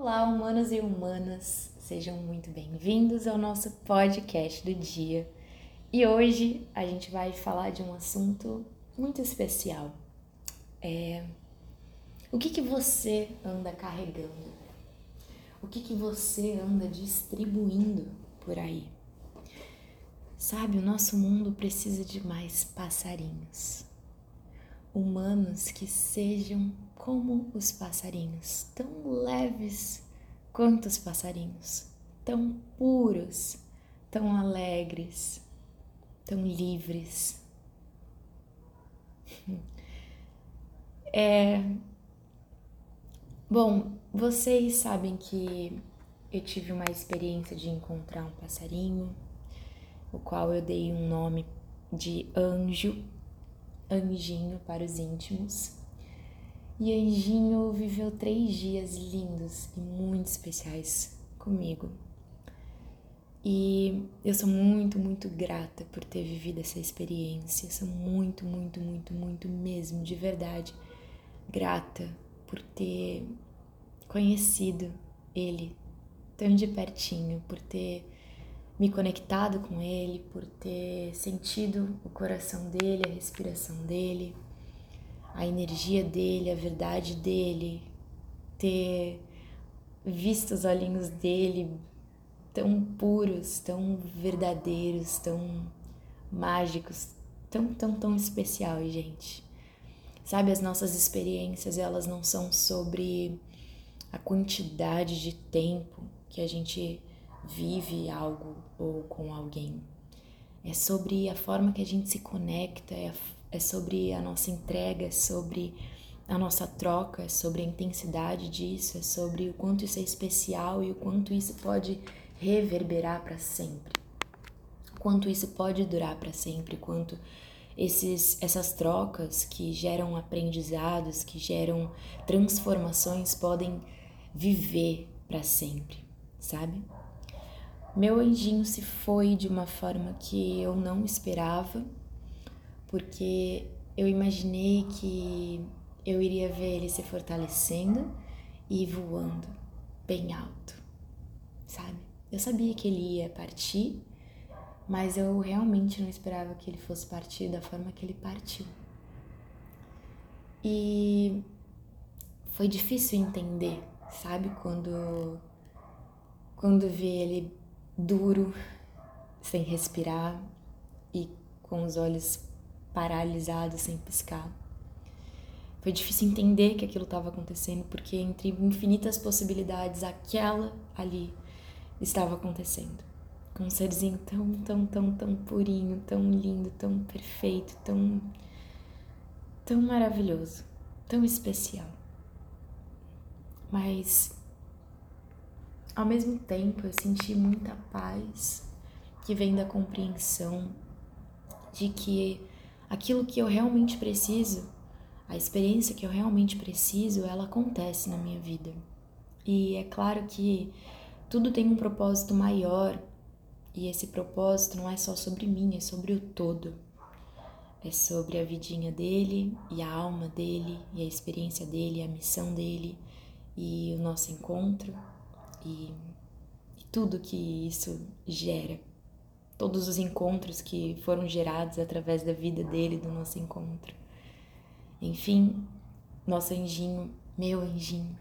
Olá, humanos e humanas, sejam muito bem-vindos ao nosso podcast do dia. E hoje a gente vai falar de um assunto muito especial. É o que que você anda carregando? O que que você anda distribuindo por aí? Sabe, o nosso mundo precisa de mais passarinhos. Humanos que sejam como os passarinhos, tão leves quanto os passarinhos, tão puros, tão alegres, tão livres. É... Bom, vocês sabem que eu tive uma experiência de encontrar um passarinho, o qual eu dei um nome de anjo, anjinho para os íntimos. E Anjinho viveu três dias lindos e muito especiais comigo. E eu sou muito, muito grata por ter vivido essa experiência. Sou muito, muito, muito, muito mesmo, de verdade, grata por ter conhecido ele tão de pertinho, por ter me conectado com ele, por ter sentido o coração dele, a respiração dele a energia dele, a verdade dele, ter visto os olhinhos dele tão puros, tão verdadeiros, tão mágicos, tão, tão, tão especial, gente. Sabe, as nossas experiências, elas não são sobre a quantidade de tempo que a gente vive algo ou com alguém. É sobre a forma que a gente se conecta, é a é sobre a nossa entrega, é sobre a nossa troca, é sobre a intensidade disso, é sobre o quanto isso é especial e o quanto isso pode reverberar para sempre. Quanto isso pode durar para sempre, quanto esses, essas trocas que geram aprendizados, que geram transformações podem viver para sempre, sabe? Meu anjinho se foi de uma forma que eu não esperava porque eu imaginei que eu iria ver ele se fortalecendo e voando bem alto, sabe? Eu sabia que ele ia partir, mas eu realmente não esperava que ele fosse partir da forma que ele partiu. E foi difícil entender, sabe? Quando quando vi ele duro, sem respirar e com os olhos paralisado, sem piscar. Foi difícil entender que aquilo estava acontecendo, porque entre infinitas possibilidades, aquela ali estava acontecendo. Com um serzinho tão, tão, tão, tão purinho, tão lindo, tão perfeito, tão, tão maravilhoso, tão especial. Mas, ao mesmo tempo, eu senti muita paz que vem da compreensão de que aquilo que eu realmente preciso, a experiência que eu realmente preciso, ela acontece na minha vida. E é claro que tudo tem um propósito maior, e esse propósito não é só sobre mim, é sobre o todo. É sobre a vidinha dele e a alma dele e a experiência dele, a missão dele e o nosso encontro e, e tudo que isso gera todos os encontros que foram gerados através da vida dele, do nosso encontro. Enfim, nosso anjinho, meu anjinho,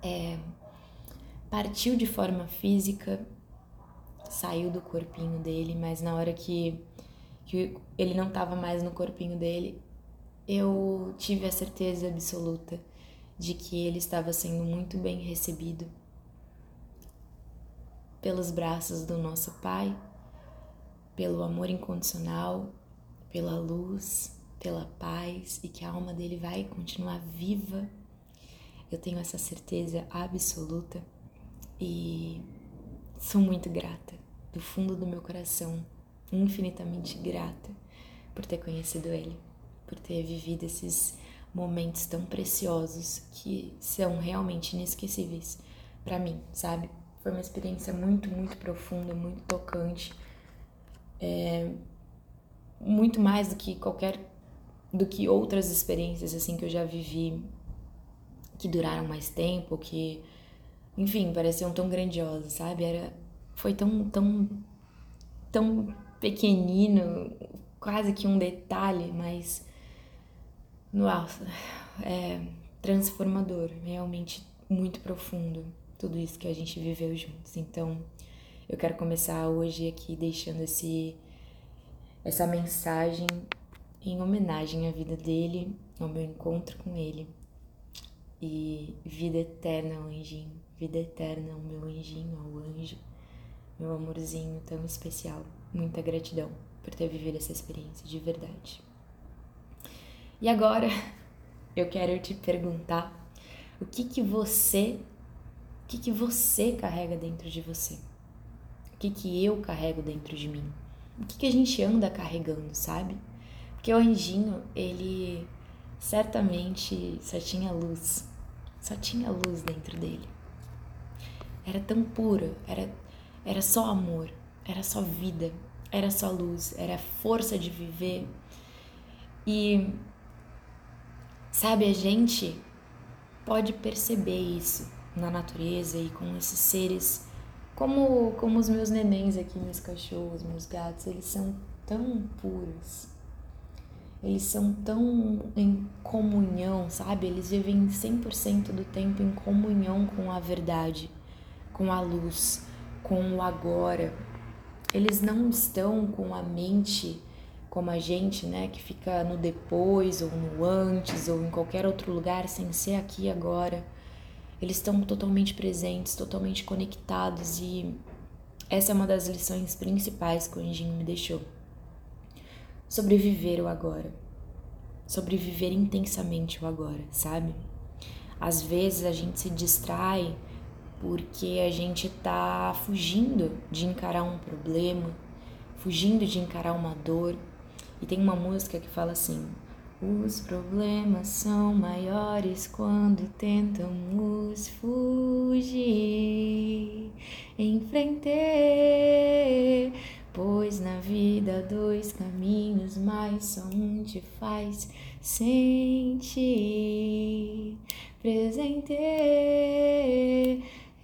é, partiu de forma física, saiu do corpinho dele, mas na hora que, que ele não estava mais no corpinho dele, eu tive a certeza absoluta de que ele estava sendo muito bem recebido pelos braços do nosso Pai, pelo amor incondicional, pela luz, pela paz e que a alma dele vai continuar viva. Eu tenho essa certeza absoluta e sou muito grata, do fundo do meu coração, infinitamente grata por ter conhecido ele, por ter vivido esses momentos tão preciosos que são realmente inesquecíveis para mim, sabe? Foi uma experiência muito, muito profunda, muito tocante. É, muito mais do que qualquer do que outras experiências assim que eu já vivi que duraram mais tempo, que, enfim, pareciam tão grandiosas, sabe? Era, foi tão, tão, tão pequenino, quase que um detalhe, mas, nossa, é transformador, realmente muito profundo tudo isso que a gente viveu juntos. Então, eu quero começar hoje aqui deixando esse essa mensagem em homenagem à vida dele, ao meu encontro com ele. E vida eterna ao anjinho, vida eterna ao meu anjinho, ao anjo, meu amorzinho tão especial. Muita gratidão por ter vivido essa experiência de verdade. E agora eu quero te perguntar o que que você, o que que você carrega dentro de você? O que que eu carrego dentro de mim? O que que a gente anda carregando, sabe? Porque o anjinho, ele certamente só tinha luz, só tinha luz dentro dele. Era tão puro, era, era só amor, era só vida, era só luz, era força de viver. E sabe, a gente pode perceber isso na natureza e com esses seres como como os meus nenéns aqui, meus cachorros, meus gatos, eles são tão puros eles são tão em comunhão, sabe? Eles vivem 100% do tempo em comunhão com a verdade, com a luz, com o agora. Eles não estão com a mente como a gente, né, que fica no depois ou no antes ou em qualquer outro lugar sem ser aqui agora. Eles estão totalmente presentes, totalmente conectados e essa é uma das lições principais que o Anjinho me deixou sobreviver o agora. Sobreviver intensamente o agora, sabe? Às vezes a gente se distrai porque a gente tá fugindo de encarar um problema, fugindo de encarar uma dor. E tem uma música que fala assim: os problemas são maiores quando tentamos fugir. Enfrentei Pois na vida dois caminhos, mas só um te faz sentir presente.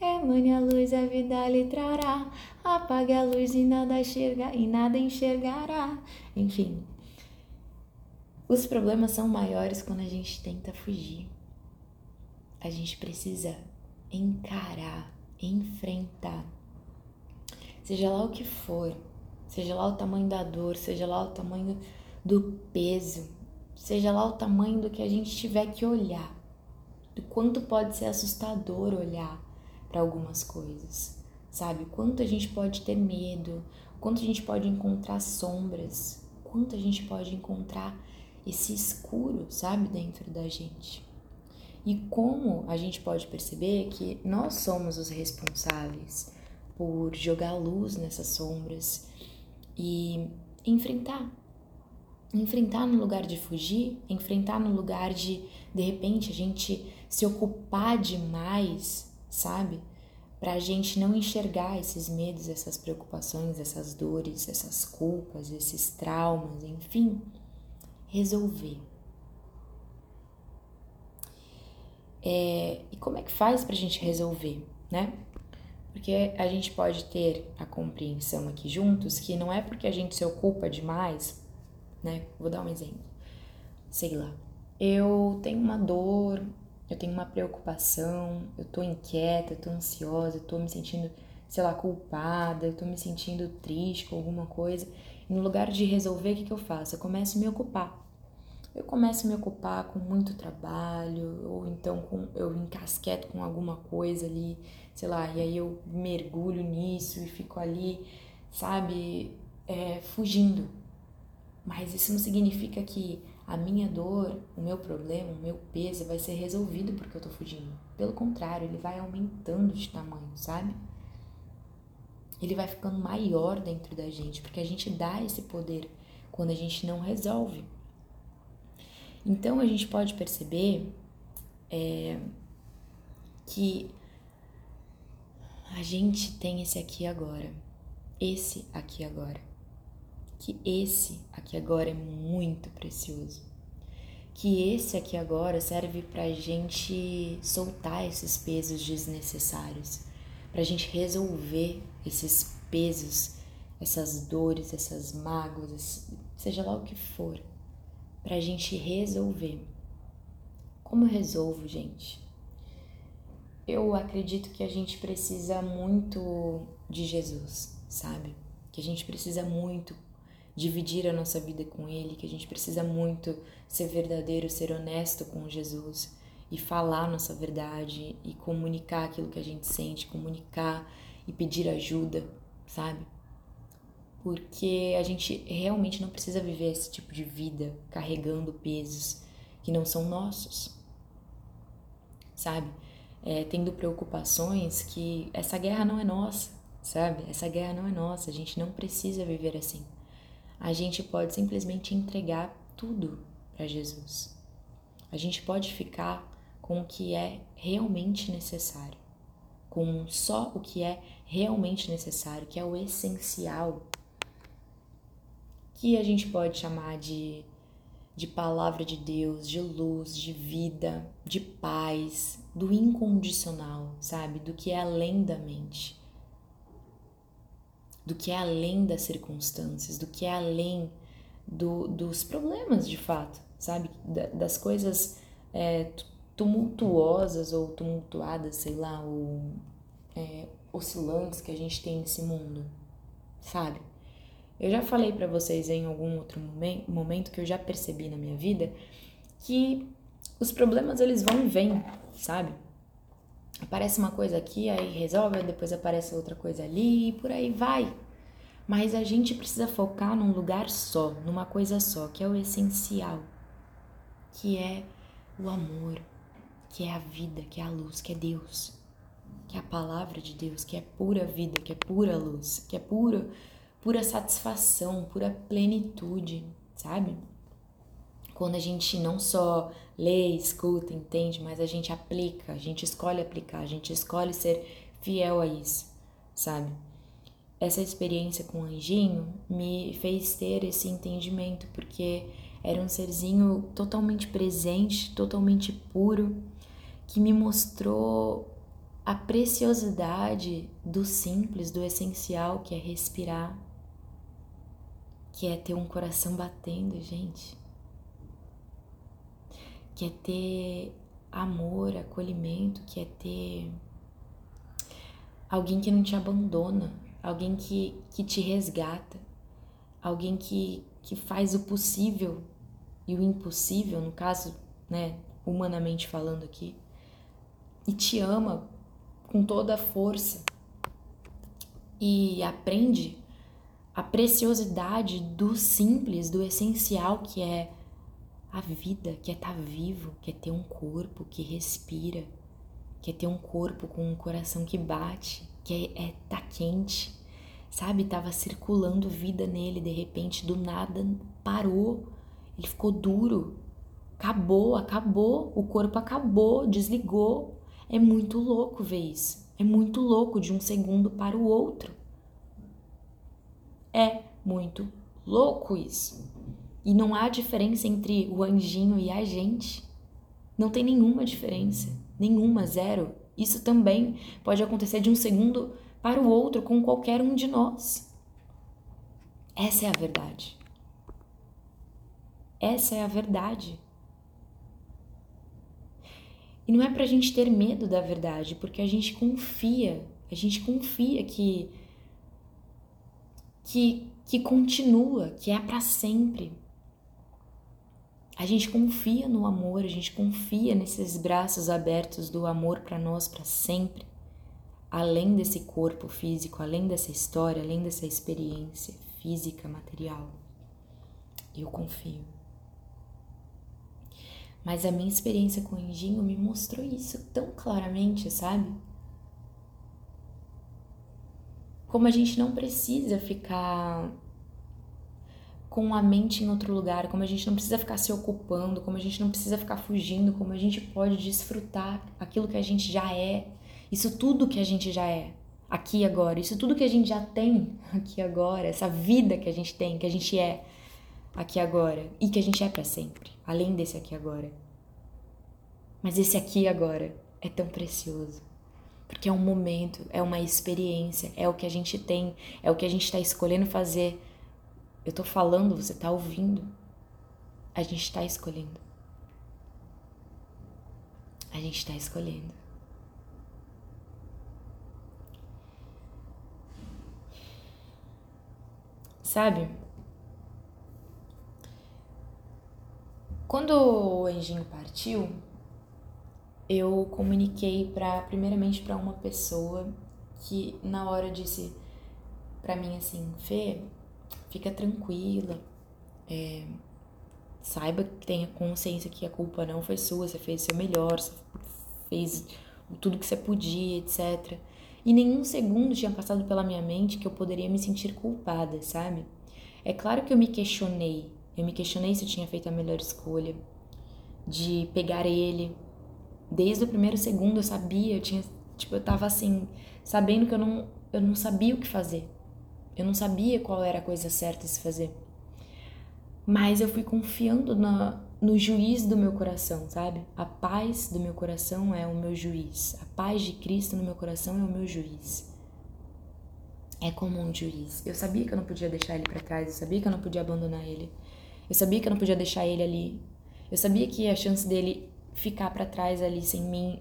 Emane a luz, a vida lhe trará. Apague a luz e nada enxerga, e nada enxergará. Enfim, os problemas são maiores quando a gente tenta fugir. A gente precisa encarar, enfrentar. Seja lá o que for, seja lá o tamanho da dor, seja lá o tamanho do peso, seja lá o tamanho do que a gente tiver que olhar, do quanto pode ser assustador olhar para algumas coisas, sabe? Quanto a gente pode ter medo, quanto a gente pode encontrar sombras, quanto a gente pode encontrar esse escuro, sabe, dentro da gente. E como a gente pode perceber que nós somos os responsáveis por jogar luz nessas sombras e enfrentar. Enfrentar no lugar de fugir, enfrentar no lugar de, de repente, a gente se ocupar demais, sabe? Para a gente não enxergar esses medos, essas preocupações, essas dores, essas culpas, esses traumas, enfim, resolver. É, e como é que faz para a gente resolver, né? Porque a gente pode ter a compreensão aqui juntos que não é porque a gente se ocupa demais, né? Vou dar um exemplo. Sei lá, eu tenho uma dor, eu tenho uma preocupação, eu tô inquieta, eu tô ansiosa, eu tô me sentindo, sei lá, culpada, eu tô me sentindo triste com alguma coisa. E no lugar de resolver, o que, que eu faço? Eu começo a me ocupar eu começo a me ocupar com muito trabalho, ou então com, eu encasqueto com alguma coisa ali, sei lá, e aí eu mergulho nisso e fico ali, sabe, é, fugindo. Mas isso não significa que a minha dor, o meu problema, o meu peso vai ser resolvido porque eu tô fugindo. Pelo contrário, ele vai aumentando de tamanho, sabe? Ele vai ficando maior dentro da gente, porque a gente dá esse poder quando a gente não resolve. Então a gente pode perceber é, que a gente tem esse aqui agora, esse aqui agora, que esse aqui agora é muito precioso, que esse aqui agora serve para gente soltar esses pesos desnecessários, para gente resolver esses pesos, essas dores, essas mágoas, seja lá o que for, para a gente resolver. Como eu resolvo, gente? Eu acredito que a gente precisa muito de Jesus, sabe? Que a gente precisa muito dividir a nossa vida com Ele, que a gente precisa muito ser verdadeiro, ser honesto com Jesus e falar nossa verdade e comunicar aquilo que a gente sente, comunicar e pedir ajuda, sabe? Porque a gente realmente não precisa viver esse tipo de vida carregando pesos que não são nossos, sabe? É, tendo preocupações que essa guerra não é nossa, sabe? Essa guerra não é nossa, a gente não precisa viver assim a gente pode simplesmente entregar tudo para Jesus. A gente pode ficar com o que é realmente necessário, com só o que é realmente necessário, que é o essencial, que a gente pode chamar de, de palavra de Deus, de luz, de vida, de paz, do incondicional, sabe? Do que é além da mente do que é além das circunstâncias, do que é além do, dos problemas de fato, sabe? Das coisas é, tumultuosas ou tumultuadas, sei lá, ou é, oscilantes que a gente tem nesse mundo, sabe? Eu já falei para vocês em algum outro momento que eu já percebi na minha vida que os problemas eles vão e vêm, sabe? Aparece uma coisa aqui, aí resolve, depois aparece outra coisa ali e por aí vai. Mas a gente precisa focar num lugar só, numa coisa só, que é o essencial, que é o amor, que é a vida, que é a luz, que é Deus, que é a palavra de Deus, que é pura vida, que é pura luz, que é pura, pura satisfação, pura plenitude, sabe? Quando a gente não só lê, escuta, entende, mas a gente aplica, a gente escolhe aplicar, a gente escolhe ser fiel a isso, sabe? Essa experiência com o anjinho me fez ter esse entendimento, porque era um serzinho totalmente presente, totalmente puro, que me mostrou a preciosidade do simples, do essencial, que é respirar, que é ter um coração batendo, gente. Que é ter amor, acolhimento, que é ter alguém que não te abandona, alguém que, que te resgata, alguém que, que faz o possível e o impossível, no caso, né, humanamente falando aqui, e te ama com toda a força e aprende a preciosidade do simples, do essencial que é a vida, que é estar tá vivo, que é ter um corpo que respira, que é ter um corpo com um coração que bate, que é, é tá quente, sabe? Tava circulando vida nele, de repente, do nada parou, ele ficou duro, acabou, acabou, o corpo acabou, desligou. É muito louco ver isso. É muito louco de um segundo para o outro. É muito louco isso. E não há diferença entre o anjinho e a gente. Não tem nenhuma diferença. Nenhuma, zero. Isso também pode acontecer de um segundo para o outro com qualquer um de nós. Essa é a verdade. Essa é a verdade. E não é pra gente ter medo da verdade, porque a gente confia, a gente confia que que que continua, que é para sempre. A gente confia no amor, a gente confia nesses braços abertos do amor para nós para sempre, além desse corpo físico, além dessa história, além dessa experiência física, material. Eu confio. Mas a minha experiência com o Anjinho me mostrou isso tão claramente, sabe? Como a gente não precisa ficar com a mente em outro lugar, como a gente não precisa ficar se ocupando, como a gente não precisa ficar fugindo, como a gente pode desfrutar aquilo que a gente já é, isso tudo que a gente já é aqui agora, isso tudo que a gente já tem aqui agora, essa vida que a gente tem, que a gente é. aqui agora e que a gente é para sempre, além desse aqui agora. Mas esse aqui agora é tão precioso. Porque é um momento, é uma experiência, é o que a gente tem, é o que a gente está escolhendo fazer. Eu tô falando, você tá ouvindo. A gente está escolhendo. A gente está escolhendo. Sabe? Quando o anjinho partiu, eu comuniquei para primeiramente para uma pessoa que na hora disse para mim assim, Fê, fica tranquila, é, saiba que tenha consciência que a culpa não foi sua, você fez o seu melhor, você fez tudo que você podia, etc. E nenhum segundo tinha passado pela minha mente que eu poderia me sentir culpada, sabe? É claro que eu me questionei eu me questionei se eu tinha feito a melhor escolha de pegar ele. Desde o primeiro segundo eu sabia, eu tinha, tipo, eu tava assim, sabendo que eu não, eu não sabia o que fazer. Eu não sabia qual era a coisa certa se fazer. Mas eu fui confiando na, no juiz do meu coração, sabe? A paz do meu coração é o meu juiz. A paz de Cristo no meu coração é o meu juiz é como um juiz. Eu sabia que eu não podia deixar ele para trás, eu sabia que eu não podia abandonar ele. Eu sabia que eu não podia deixar ele ali. Eu sabia que a chance dele ficar para trás ali sem mim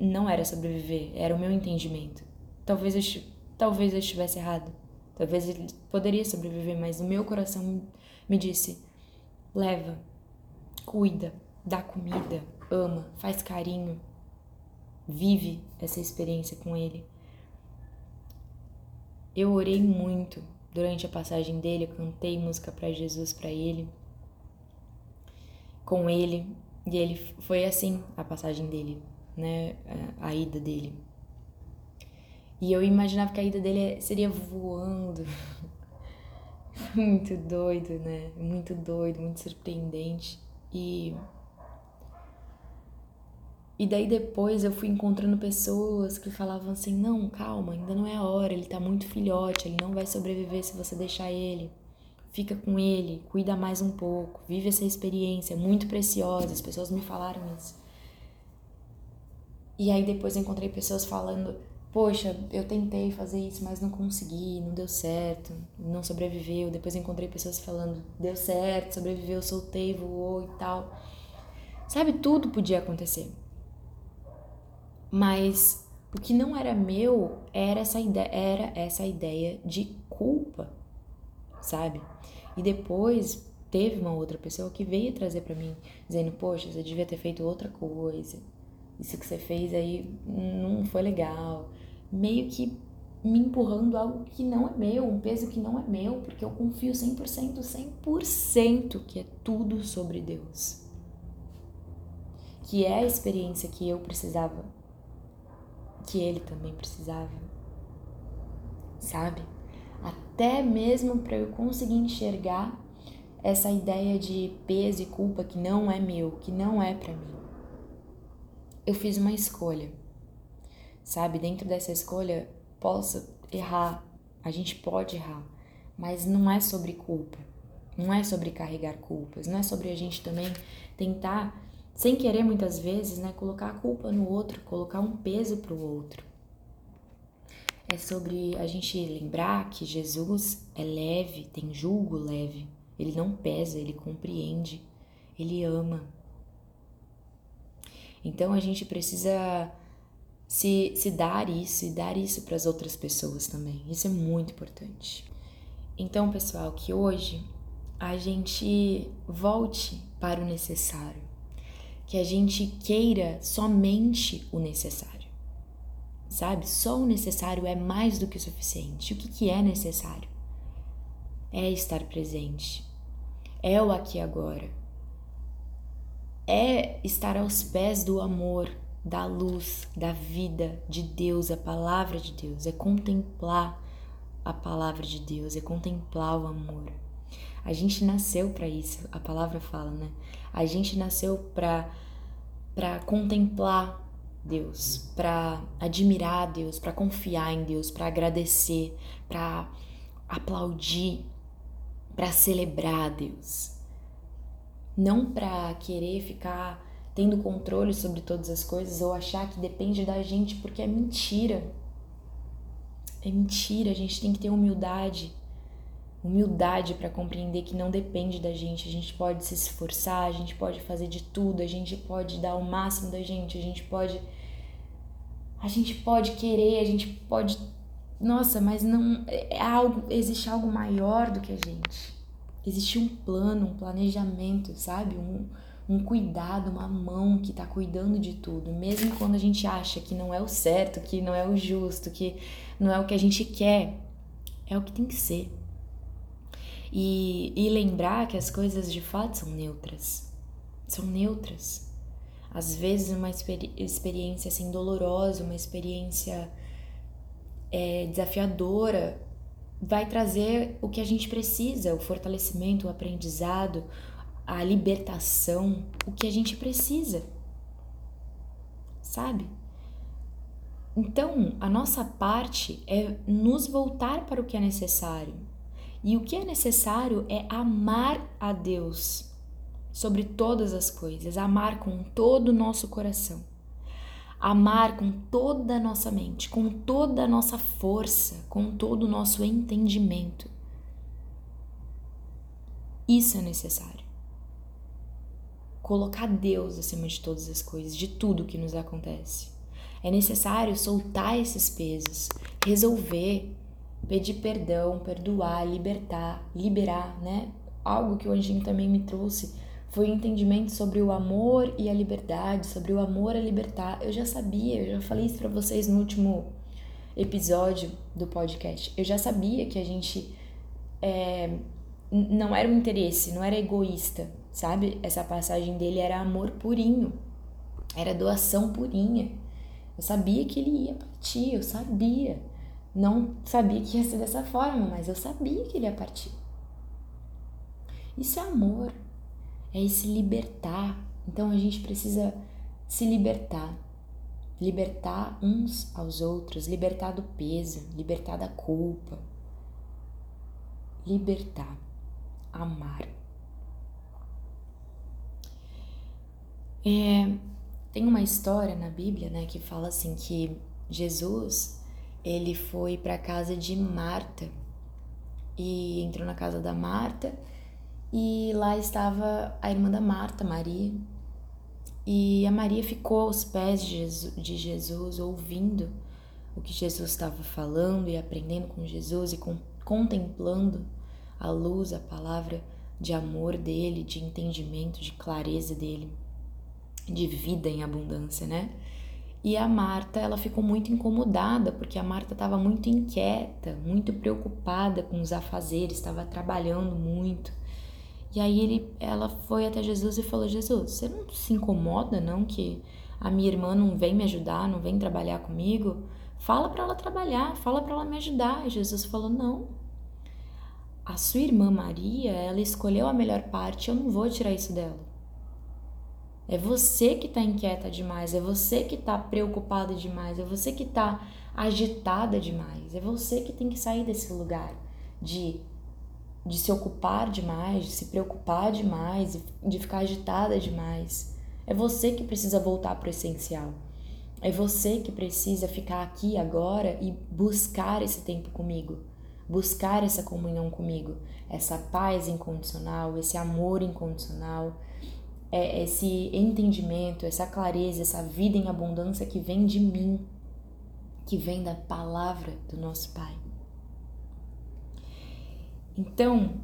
não era sobreviver, era o meu entendimento. Talvez eu, talvez eu estivesse errado. Talvez ele poderia sobreviver, mas o meu coração me disse: leva, cuida, dá comida, ama, faz carinho, vive essa experiência com ele. Eu orei muito Durante a passagem dele, eu cantei música para Jesus para ele, com ele, e ele foi assim a passagem dele, né, a, a ida dele. E eu imaginava que a ida dele seria voando. muito doido, né? Muito doido, muito surpreendente. E e daí depois eu fui encontrando pessoas que falavam assim: não, calma, ainda não é a hora, ele tá muito filhote, ele não vai sobreviver se você deixar ele. Fica com ele, cuida mais um pouco, vive essa experiência, é muito preciosa. As pessoas me falaram isso. E aí depois encontrei pessoas falando: Poxa, eu tentei fazer isso, mas não consegui, não deu certo, não sobreviveu. Depois encontrei pessoas falando: Deu certo, sobreviveu, soltei, voou e tal. Sabe, tudo podia acontecer. Mas o que não era meu era essa ideia, era essa ideia de culpa, sabe? E depois teve uma outra pessoa que veio trazer para mim, dizendo: Poxa, você devia ter feito outra coisa. Isso que você fez aí não foi legal. Meio que me empurrando algo que não é meu, um peso que não é meu, porque eu confio 100%, 100% que é tudo sobre Deus. Que é a experiência que eu precisava que ele também precisava. Sabe? Até mesmo para eu conseguir enxergar essa ideia de peso e culpa que não é meu, que não é para mim. Eu fiz uma escolha. Sabe? Dentro dessa escolha, posso errar, a gente pode errar, mas não é sobre culpa. Não é sobre carregar culpas, não é sobre a gente também tentar sem querer muitas vezes, né, colocar a culpa no outro, colocar um peso para o outro. É sobre a gente lembrar que Jesus é leve, tem julgo leve. Ele não pesa, ele compreende, ele ama. Então a gente precisa se, se dar isso e dar isso para as outras pessoas também. Isso é muito importante. Então, pessoal, que hoje a gente volte para o necessário que a gente queira somente o necessário. Sabe? Só o necessário é mais do que o suficiente. O que, que é necessário? É estar presente. É o aqui e agora. É estar aos pés do amor, da luz, da vida de Deus, a palavra de Deus. É contemplar a palavra de Deus, é contemplar o amor. A gente nasceu para isso, a palavra fala, né? A gente nasceu para para contemplar Deus, para admirar Deus, para confiar em Deus, para agradecer, para aplaudir, para celebrar Deus, não para querer ficar tendo controle sobre todas as coisas ou achar que depende da gente, porque é mentira. É mentira, a gente tem que ter humildade. Humildade para compreender que não depende da gente. A gente pode se esforçar, a gente pode fazer de tudo, a gente pode dar o máximo da gente, a gente pode a gente pode querer, a gente pode nossa, mas não é algo, existe algo maior do que a gente. Existe um plano, um planejamento, sabe? Um, um cuidado, uma mão que está cuidando de tudo, mesmo quando a gente acha que não é o certo, que não é o justo, que não é o que a gente quer, é o que tem que ser. E, e lembrar que as coisas de fato são neutras, são neutras. Às vezes, uma experi experiência assim dolorosa, uma experiência é, desafiadora, vai trazer o que a gente precisa, o fortalecimento, o aprendizado, a libertação, o que a gente precisa. Sabe? Então, a nossa parte é nos voltar para o que é necessário. E o que é necessário é amar a Deus sobre todas as coisas, amar com todo o nosso coração, amar com toda a nossa mente, com toda a nossa força, com todo o nosso entendimento. Isso é necessário colocar Deus acima de todas as coisas, de tudo que nos acontece. É necessário soltar esses pesos, resolver, pedir perdão, perdoar, libertar, liberar, né? Algo que o anjinho também me trouxe foi o um entendimento sobre o amor e a liberdade, sobre o amor a libertar. Eu já sabia, eu já falei isso para vocês no último episódio do podcast. Eu já sabia que a gente é, não era um interesse, não era egoísta, sabe? Essa passagem dele era amor purinho, era doação purinha. Eu sabia que ele ia partir, eu sabia. Não sabia que ia ser dessa forma, mas eu sabia que ele ia partir. Isso é amor, é esse libertar. Então a gente precisa se libertar. Libertar uns aos outros, libertar do peso, libertar da culpa. Libertar amar. É, tem uma história na Bíblia, né, que fala assim que Jesus ele foi para a casa de Marta e entrou na casa da Marta e lá estava a irmã da Marta, Maria. E a Maria ficou aos pés de Jesus, de Jesus ouvindo o que Jesus estava falando e aprendendo com Jesus e com, contemplando a luz, a palavra de amor dele, de entendimento, de clareza dele, de vida em abundância, né? E a Marta, ela ficou muito incomodada, porque a Marta estava muito inquieta, muito preocupada com os afazeres, estava trabalhando muito. E aí ele, ela foi até Jesus e falou: Jesus, você não se incomoda não que a minha irmã não vem me ajudar, não vem trabalhar comigo? Fala para ela trabalhar, fala para ela me ajudar. E Jesus falou: Não, a sua irmã Maria, ela escolheu a melhor parte, eu não vou tirar isso dela. É você que está inquieta demais, é você que está preocupada demais, é você que está agitada demais, é você que tem que sair desse lugar de, de se ocupar demais, de se preocupar demais, de ficar agitada demais. É você que precisa voltar para o essencial. É você que precisa ficar aqui agora e buscar esse tempo comigo buscar essa comunhão comigo, essa paz incondicional, esse amor incondicional, é esse entendimento, essa clareza, essa vida em abundância que vem de mim, que vem da palavra do nosso Pai. Então,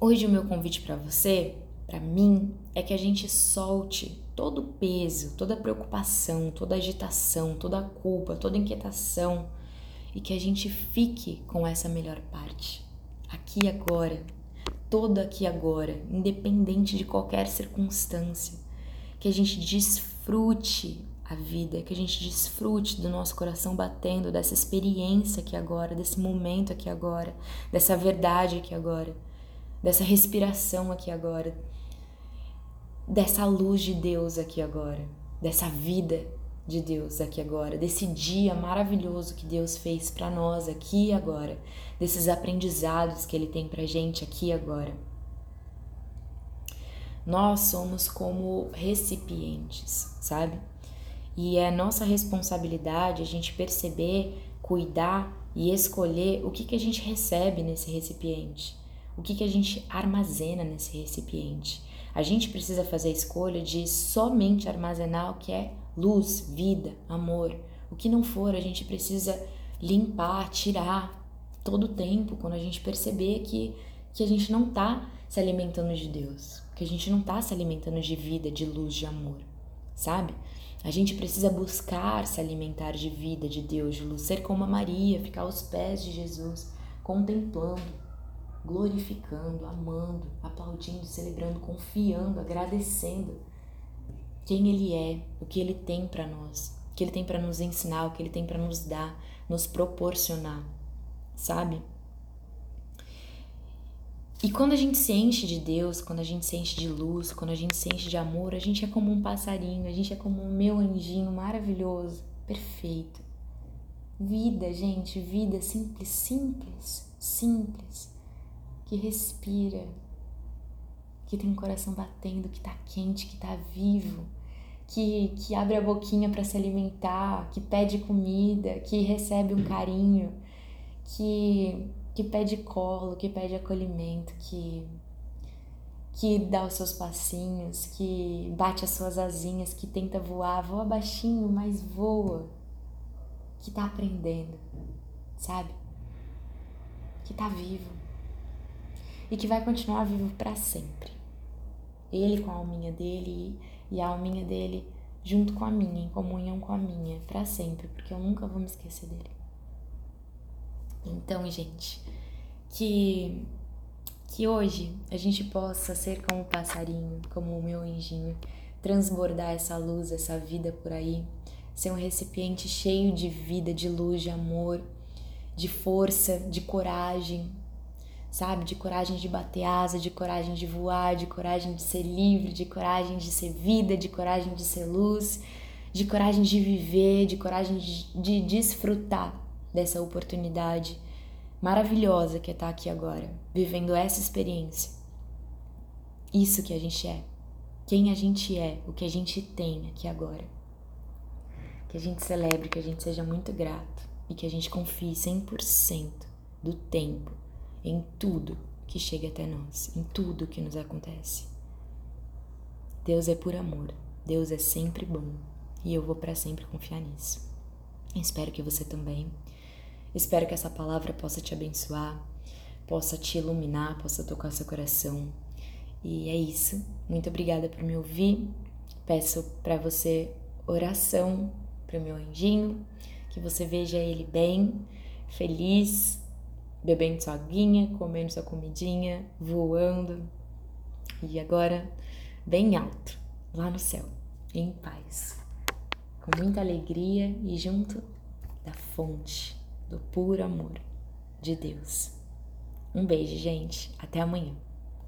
hoje o meu convite para você, para mim, é que a gente solte todo o peso, toda a preocupação, toda a agitação, toda a culpa, toda a inquietação e que a gente fique com essa melhor parte, aqui agora, todo aqui agora, independente de qualquer circunstância, que a gente desfrute a vida, que a gente desfrute do nosso coração batendo, dessa experiência aqui agora, desse momento aqui agora, dessa verdade aqui agora, dessa respiração aqui agora, dessa luz de Deus aqui agora, dessa vida de Deus aqui agora, desse dia maravilhoso que Deus fez para nós aqui agora, desses aprendizados que Ele tem para gente aqui agora. Nós somos como recipientes, sabe? E é nossa responsabilidade a gente perceber, cuidar e escolher o que, que a gente recebe nesse recipiente, o que, que a gente armazena nesse recipiente. A gente precisa fazer a escolha de somente armazenar o que é luz, vida, amor. O que não for, a gente precisa limpar, tirar todo o tempo quando a gente perceber que, que a gente não está se alimentando de Deus, que a gente não está se alimentando de vida, de luz, de amor, sabe? A gente precisa buscar se alimentar de vida, de Deus, de luz, ser como a Maria, ficar aos pés de Jesus, contemplando, glorificando, amando, aplaudindo, celebrando, confiando, agradecendo quem Ele é, o que Ele tem para nós, o que Ele tem para nos ensinar, o que Ele tem para nos dar, nos proporcionar, sabe? E quando a gente se enche de Deus, quando a gente se enche de luz, quando a gente se enche de amor, a gente é como um passarinho, a gente é como um meu anjinho maravilhoso, perfeito. Vida, gente, vida simples, simples, simples, que respira, que tem o coração batendo, que tá quente, que tá vivo, que, que abre a boquinha para se alimentar, que pede comida, que recebe um carinho, que que pede colo, que pede acolhimento, que que dá os seus passinhos, que bate as suas asinhas, que tenta voar, voa baixinho, mas voa, que tá aprendendo, sabe? Que tá vivo e que vai continuar vivo para sempre. Ele com a alminha dele e a alminha dele junto com a minha, em comunhão com a minha, para sempre, porque eu nunca vou me esquecer dele. Então, gente, que que hoje a gente possa ser como o passarinho, como o meu anjinho, transbordar essa luz, essa vida por aí, ser um recipiente cheio de vida, de luz, de amor, de força, de coragem, sabe? De coragem de bater asa, de coragem de voar, de coragem de ser livre, de coragem de ser vida, de coragem de ser luz, de coragem de viver, de coragem de, de desfrutar dessa oportunidade maravilhosa que é estar aqui agora, vivendo essa experiência. Isso que a gente é, quem a gente é, o que a gente tem aqui agora. Que a gente celebre, que a gente seja muito grato e que a gente confie 100% do tempo em tudo que chega até nós, em tudo que nos acontece. Deus é por amor, Deus é sempre bom e eu vou para sempre confiar nisso. Espero que você também. Espero que essa palavra possa te abençoar, possa te iluminar, possa tocar seu coração. E é isso. Muito obrigada por me ouvir. Peço para você oração para o meu anjinho, que você veja ele bem, feliz, bebendo sua aguinha, comendo sua comidinha, voando. E agora, bem alto, lá no céu, em paz, com muita alegria e junto da fonte do puro amor de Deus. Um beijo, gente. Até amanhã.